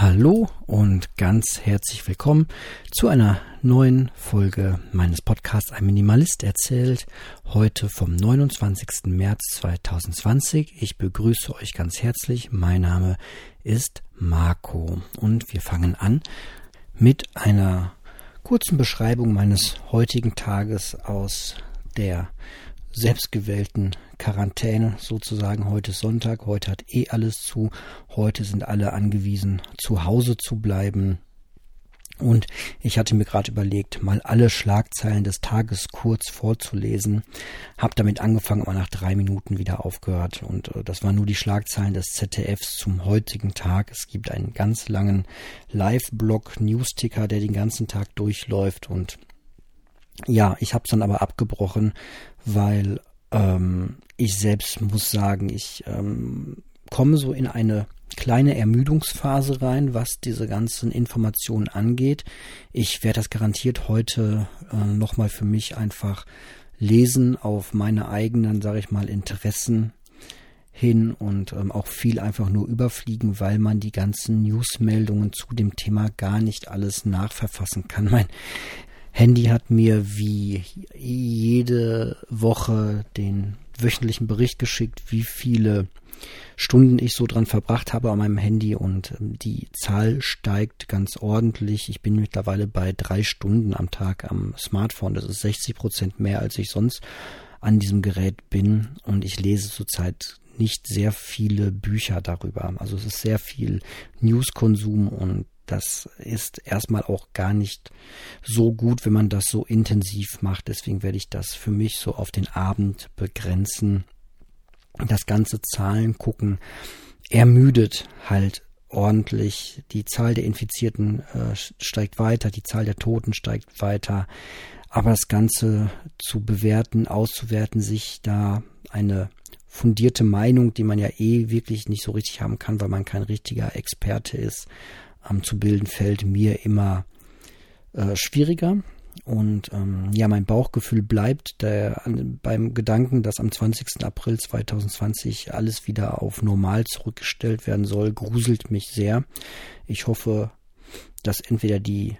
Hallo und ganz herzlich willkommen zu einer neuen Folge meines Podcasts Ein Minimalist erzählt. Heute vom 29. März 2020. Ich begrüße euch ganz herzlich. Mein Name ist Marco und wir fangen an mit einer kurzen Beschreibung meines heutigen Tages aus der selbstgewählten Quarantäne sozusagen. Heute ist Sonntag, heute hat eh alles zu. Heute sind alle angewiesen, zu Hause zu bleiben. Und ich hatte mir gerade überlegt, mal alle Schlagzeilen des Tages kurz vorzulesen. Hab damit angefangen, aber nach drei Minuten wieder aufgehört. Und äh, das waren nur die Schlagzeilen des ZDFs zum heutigen Tag. Es gibt einen ganz langen Live-Blog, Newsticker, der den ganzen Tag durchläuft. Und ja, ich habe es dann aber abgebrochen, weil ähm, ich selbst muss sagen, ich ähm, komme so in eine kleine Ermüdungsphase rein, was diese ganzen Informationen angeht. Ich werde das garantiert heute äh, nochmal für mich einfach lesen auf meine eigenen, sage ich mal, Interessen hin und ähm, auch viel einfach nur überfliegen, weil man die ganzen Newsmeldungen zu dem Thema gar nicht alles nachverfassen kann. Mein Handy hat mir wie jede Woche den wöchentlichen Bericht geschickt, wie viele Stunden ich so dran verbracht habe an meinem Handy und ähm, die Zahl steigt ganz ordentlich. Ich bin mittlerweile bei drei Stunden am Tag am Smartphone. Das ist 60 Prozent mehr, als ich sonst an diesem Gerät bin und ich lese zurzeit nicht sehr viele Bücher darüber. Also es ist sehr viel Newskonsum und das ist erstmal auch gar nicht so gut, wenn man das so intensiv macht. Deswegen werde ich das für mich so auf den Abend begrenzen. Das ganze Zahlen gucken ermüdet halt ordentlich. Die Zahl der Infizierten äh, steigt weiter, die Zahl der Toten steigt weiter. Aber das Ganze zu bewerten, auszuwerten, sich da eine fundierte Meinung, die man ja eh wirklich nicht so richtig haben kann, weil man kein richtiger Experte ist, ähm, zu bilden, fällt mir immer äh, schwieriger. Und ähm, ja, mein Bauchgefühl bleibt der, beim Gedanken, dass am 20. April 2020 alles wieder auf normal zurückgestellt werden soll, gruselt mich sehr. Ich hoffe, dass entweder die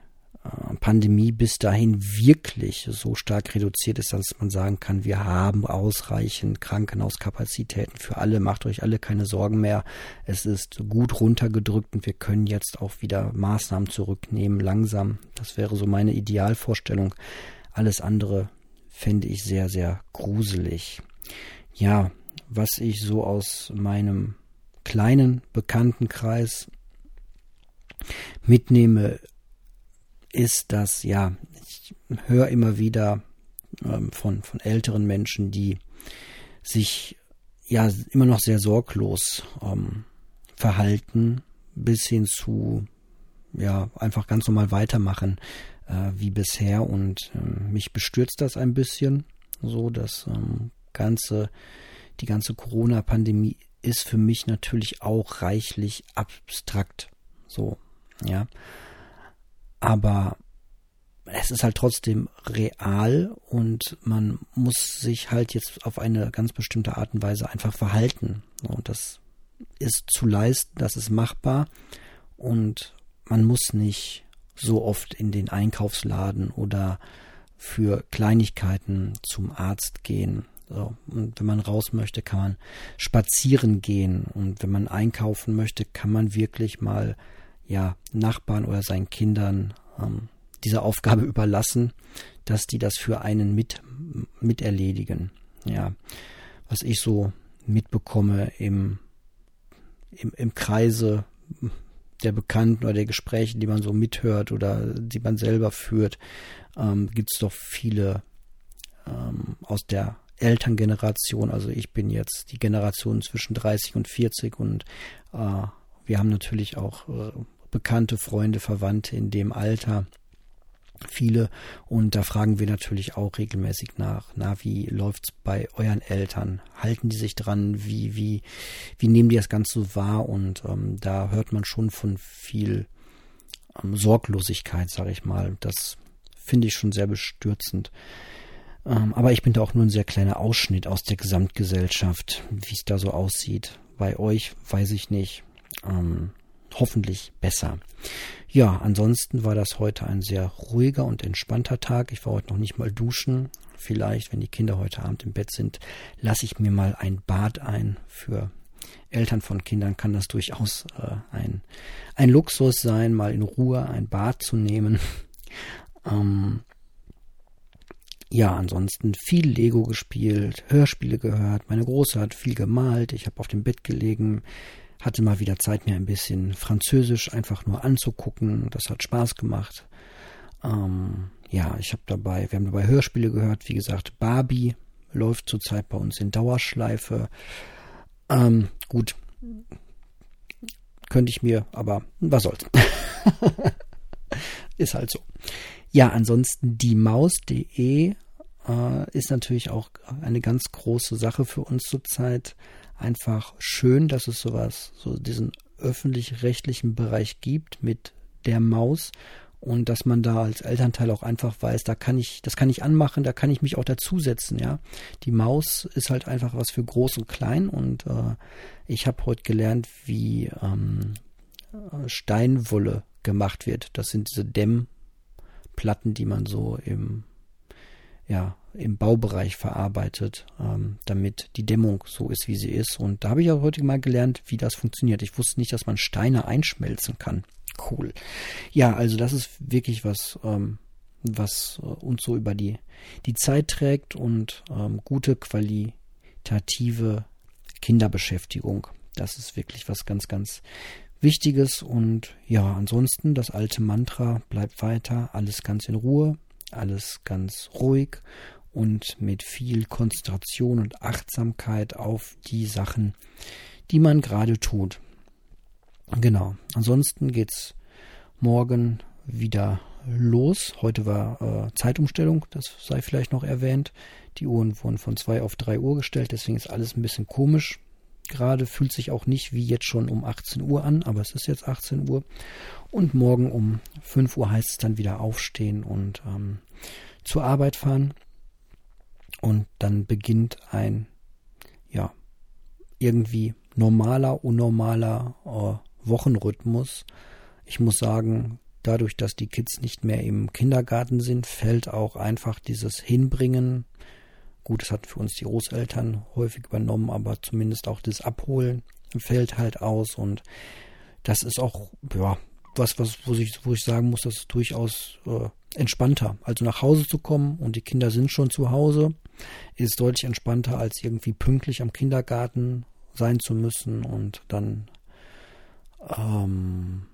Pandemie bis dahin wirklich so stark reduziert ist, dass man sagen kann, wir haben ausreichend Krankenhauskapazitäten für alle, macht euch alle keine Sorgen mehr. Es ist gut runtergedrückt und wir können jetzt auch wieder Maßnahmen zurücknehmen, langsam. Das wäre so meine Idealvorstellung. Alles andere fände ich sehr, sehr gruselig. Ja, was ich so aus meinem kleinen Bekanntenkreis mitnehme, ist, dass, ja, ich höre immer wieder ähm, von, von älteren Menschen, die sich ja immer noch sehr sorglos ähm, verhalten, bis hin zu ja einfach ganz normal weitermachen äh, wie bisher. Und äh, mich bestürzt das ein bisschen, so dass ähm, ganze die ganze Corona-Pandemie ist für mich natürlich auch reichlich abstrakt, so ja aber es ist halt trotzdem real und man muss sich halt jetzt auf eine ganz bestimmte Art und Weise einfach verhalten. Und das ist zu leisten, das ist machbar und man muss nicht so oft in den Einkaufsladen oder für Kleinigkeiten zum Arzt gehen. So, und wenn man raus möchte, kann man spazieren gehen. Und wenn man einkaufen möchte, kann man wirklich mal ja, Nachbarn oder seinen Kindern ähm, diese Aufgabe überlassen, dass die das für einen mit, mit erledigen. Ja, was ich so mitbekomme im, im, im Kreise der Bekannten oder der Gespräche, die man so mithört oder die man selber führt, ähm, gibt es doch viele ähm, aus der Elterngeneration. Also ich bin jetzt die Generation zwischen 30 und 40 und äh, wir haben natürlich auch äh, bekannte Freunde, Verwandte in dem Alter. Viele und da fragen wir natürlich auch regelmäßig nach, na, wie läuft's bei euren Eltern? Halten die sich dran? Wie, wie, wie nehmen die das Ganze so wahr? Und ähm, da hört man schon von viel ähm, Sorglosigkeit, sage ich mal. Das finde ich schon sehr bestürzend. Ähm, aber ich bin da auch nur ein sehr kleiner Ausschnitt aus der Gesamtgesellschaft, wie es da so aussieht. Bei euch weiß ich nicht. Ähm, hoffentlich besser. Ja, ansonsten war das heute ein sehr ruhiger und entspannter Tag. Ich war heute noch nicht mal duschen. Vielleicht, wenn die Kinder heute Abend im Bett sind, lasse ich mir mal ein Bad ein. Für Eltern von Kindern kann das durchaus äh, ein, ein Luxus sein, mal in Ruhe ein Bad zu nehmen. ähm, ja, ansonsten viel Lego gespielt, Hörspiele gehört. Meine Große hat viel gemalt. Ich habe auf dem Bett gelegen, hatte mal wieder Zeit, mir ein bisschen Französisch einfach nur anzugucken. Das hat Spaß gemacht. Ähm, ja, ich habe dabei, wir haben dabei Hörspiele gehört. Wie gesagt, Barbie läuft zurzeit bei uns in Dauerschleife. Ähm, gut, könnte ich mir, aber was soll's. Ist halt so. Ja, ansonsten die Maus.de äh, ist natürlich auch eine ganz große Sache für uns zurzeit einfach schön, dass es sowas, so diesen öffentlich-rechtlichen Bereich gibt mit der Maus und dass man da als Elternteil auch einfach weiß, da kann ich, das kann ich anmachen, da kann ich mich auch dazusetzen, ja. Die Maus ist halt einfach was für groß und klein und äh, ich habe heute gelernt, wie ähm, Steinwolle gemacht wird. Das sind diese Dämmplatten, die man so im ja, im Baubereich verarbeitet, ähm, damit die Dämmung so ist, wie sie ist. Und da habe ich auch heute mal gelernt, wie das funktioniert. Ich wusste nicht, dass man Steine einschmelzen kann. Cool. Ja, also das ist wirklich was, ähm, was äh, uns so über die, die Zeit trägt und ähm, gute qualitative Kinderbeschäftigung. Das ist wirklich was ganz, ganz Wichtiges. Und ja, ansonsten das alte Mantra bleibt weiter, alles ganz in Ruhe, alles ganz ruhig und mit viel Konzentration und Achtsamkeit auf die Sachen, die man gerade tut. Genau. Ansonsten geht's morgen wieder los. Heute war äh, Zeitumstellung, das sei vielleicht noch erwähnt. Die Uhren wurden von 2 auf 3 Uhr gestellt, deswegen ist alles ein bisschen komisch. Gerade fühlt sich auch nicht wie jetzt schon um 18 Uhr an, aber es ist jetzt 18 Uhr. Und morgen um 5 Uhr heißt es dann wieder aufstehen und ähm, zur Arbeit fahren. Und dann beginnt ein, ja, irgendwie normaler, unnormaler äh, Wochenrhythmus. Ich muss sagen, dadurch, dass die Kids nicht mehr im Kindergarten sind, fällt auch einfach dieses Hinbringen. Gut, das hat für uns die Großeltern häufig übernommen, aber zumindest auch das Abholen fällt halt aus und das ist auch, ja, was, was, wo ich, wo ich sagen muss, das ist durchaus äh, entspannter. Also nach Hause zu kommen und die Kinder sind schon zu Hause, ist deutlich entspannter, als irgendwie pünktlich am Kindergarten sein zu müssen und dann ähm,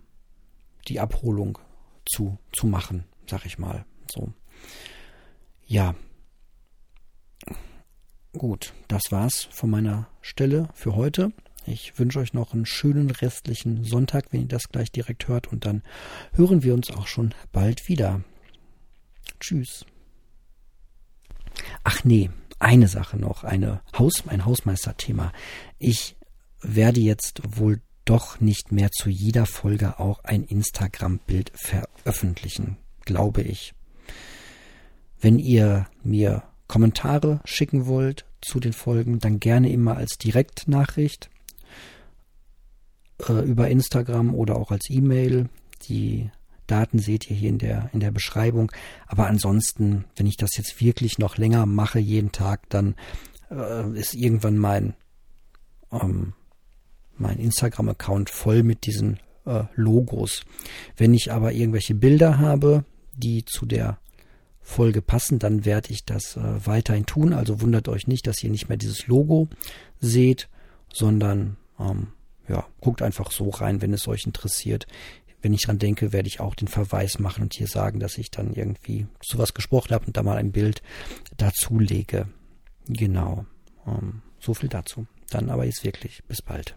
die Abholung zu, zu machen, sag ich mal. So. Ja. Gut, das war's von meiner Stelle für heute. Ich wünsche euch noch einen schönen restlichen Sonntag, wenn ihr das gleich direkt hört. Und dann hören wir uns auch schon bald wieder. Tschüss. Ach nee, eine Sache noch, eine Haus, ein Hausmeisterthema. Ich werde jetzt wohl doch nicht mehr zu jeder Folge auch ein Instagram-Bild veröffentlichen, glaube ich. Wenn ihr mir Kommentare schicken wollt zu den Folgen, dann gerne immer als Direktnachricht äh, über Instagram oder auch als E-Mail. Die Daten seht ihr hier in der, in der Beschreibung. Aber ansonsten, wenn ich das jetzt wirklich noch länger mache, jeden Tag, dann äh, ist irgendwann mein, ähm, mein Instagram-Account voll mit diesen äh, Logos. Wenn ich aber irgendwelche Bilder habe, die zu der Folge passen, dann werde ich das äh, weiterhin tun. Also wundert euch nicht, dass ihr nicht mehr dieses Logo seht, sondern ähm, ja, guckt einfach so rein, wenn es euch interessiert. Wenn ich dran denke, werde ich auch den Verweis machen und hier sagen, dass ich dann irgendwie sowas gesprochen habe und da mal ein Bild dazulege. Genau. Ähm, so viel dazu. Dann aber jetzt wirklich. Bis bald.